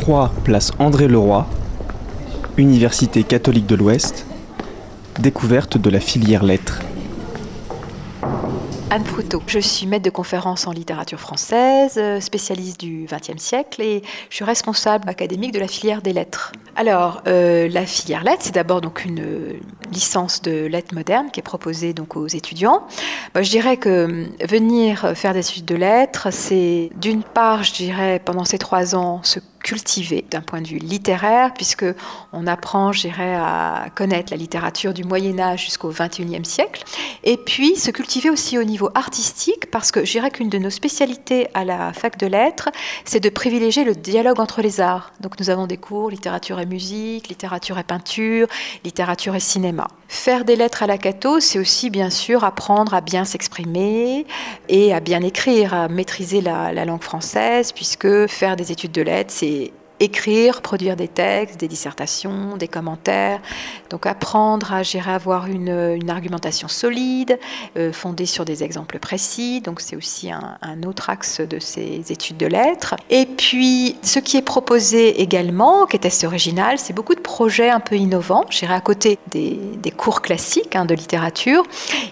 3 place André Leroy, Université catholique de l'Ouest, découverte de la filière lettres. Anne Proutot. Je suis maître de conférences en littérature française, euh, spécialiste du XXe siècle et je suis responsable académique de la filière des lettres. Alors, euh, la filière lettres, c'est d'abord une euh, licence de lettres modernes qui est proposée donc aux étudiants. Moi, je dirais que venir faire des études de lettres, c'est d'une part, je dirais, pendant ces trois ans, se cultiver d'un point de vue littéraire, puisque on apprend, je à connaître la littérature du Moyen Âge jusqu'au XXIe siècle, et puis se cultiver aussi au niveau artistique, parce que je qu'une de nos spécialités à la fac de lettres, c'est de privilégier le dialogue entre les arts. Donc nous avons des cours littérature et musique, littérature et peinture, littérature et cinéma. Faire des lettres à la Cato, c'est aussi bien sûr apprendre à bien s'exprimer et à bien écrire, à maîtriser la langue française, puisque faire des études de lettres, c'est écrire, produire des textes, des dissertations, des commentaires. Donc apprendre à gérer, avoir une, argumentation solide, euh, fondée sur des exemples précis. Donc c'est aussi un, autre axe de ces études de lettres. Et puis ce qui est proposé également, qui est assez original, c'est beaucoup de projets un peu innovants. J'irai à côté des, cours classiques hein, de littérature.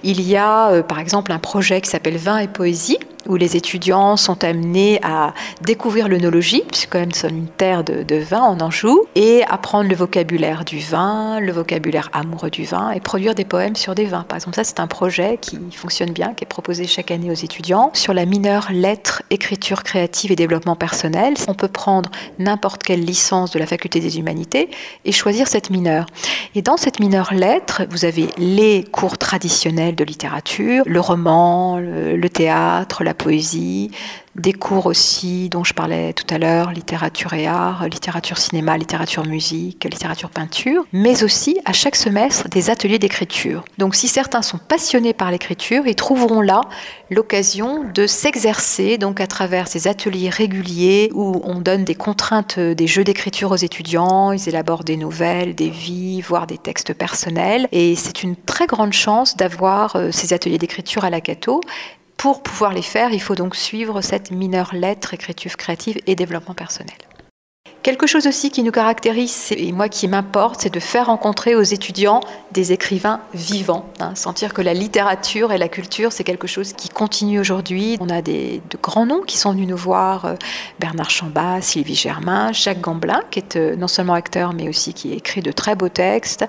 Il y a euh, par exemple un projet qui s'appelle Vin et poésie où les étudiants sont amenés à découvrir l'œnologie, puisque quand même nous sommes une terre de, vin en Anjou, et apprendre le vocabulaire du vin, le vocabulaire amoureux du vin, et produire des poèmes sur des vins. Par exemple, ça c'est un projet qui fonctionne bien, qui est proposé chaque année aux étudiants, sur la mineure lettres, écriture créative et développement personnel. On peut prendre n'importe quelle licence de la faculté des humanités et choisir cette mineure. Et dans cette mineure lettres, vous avez les cours traditionnels de littérature, le roman, le, le théâtre, la poésie, des cours aussi dont je parlais tout à l'heure, littérature et art, littérature cinéma, littérature musique, littérature peinture, mais aussi à chaque semestre des ateliers d'écriture. Donc si certains sont passionnés par l'écriture, ils trouveront là l'occasion de s'exercer donc à travers ces ateliers réguliers où on donne des contraintes des jeux d'écriture aux étudiants, ils élaborent des nouvelles, des vies, voire des textes personnels et c'est une très grande chance d'avoir euh, ces ateliers d'écriture à la Cato pour pouvoir les faire, il faut donc suivre cette mineure lettre, écriture créative et développement personnel. Quelque chose aussi qui nous caractérise, et moi qui m'importe, c'est de faire rencontrer aux étudiants des écrivains vivants. Hein, sentir que la littérature et la culture, c'est quelque chose qui continue aujourd'hui. On a des, de grands noms qui sont venus nous voir, euh, Bernard Chambat, Sylvie Germain, Jacques Gamblin, qui est euh, non seulement acteur, mais aussi qui écrit de très beaux textes,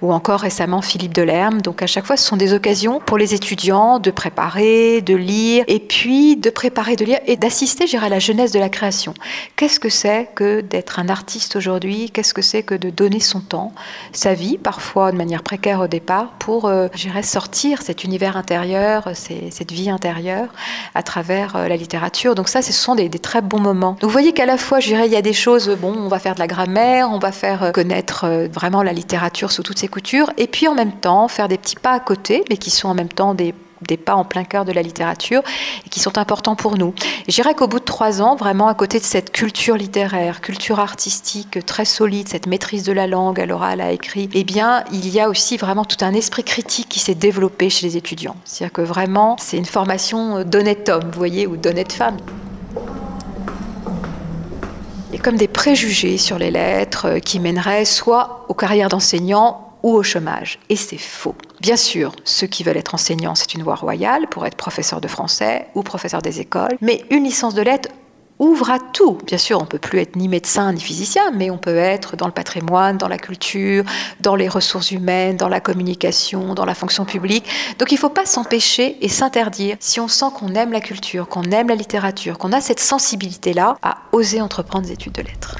ou encore récemment Philippe Delerme. Donc à chaque fois, ce sont des occasions pour les étudiants de préparer, de lire, et puis de préparer, de lire, et d'assister, à la jeunesse de la création. Qu'est-ce que c'est que d'être un artiste aujourd'hui Qu'est-ce que c'est que de donner son temps, sa vie, parfois de manière précaire au départ, pour, euh, sortir cet univers intérieur, cette vie intérieure à travers euh, la littérature Donc ça, ce sont des, très bons moments. Donc vous voyez qu'à la fois, je dirais, il y a des choses, bon, on va faire de la grammaire, on va faire euh, connaître vraiment la littérature sous toutes ses coutures, et puis en même temps, faire des petits pas à côté, mais qui sont en même temps des des pas en plein cœur de la littérature et qui sont importants pour nous. Dirais qu'au bout de trois ans, vraiment à côté de cette culture littéraire, culture artistique très solide, cette maîtrise de la langue à l'oral, à écrit, eh bien, il y a aussi vraiment tout un esprit critique qui s'est développé chez les étudiants. C'est-à-dire que vraiment, c'est une formation d'honnête homme, vous voyez, ou d'honnête femme. Il y a comme des préjugés sur les lettres qui mèneraient soit aux carrières d'enseignants ou au chômage. Et c'est faux. Bien sûr, ceux qui veulent être enseignants, c'est une voie royale pour être professeur de français ou professeur des écoles. Mais une licence de lettres ouvre à tout. Bien sûr, on peut plus être ni médecin ni physicien, mais on peut être dans le patrimoine, dans la culture, dans les ressources humaines, dans la communication, dans la fonction publique. Donc il ne faut pas s'empêcher et s'interdire, si on sent qu'on aime la culture, qu'on aime la littérature, qu'on a cette sensibilité-là, à oser entreprendre des études de lettres.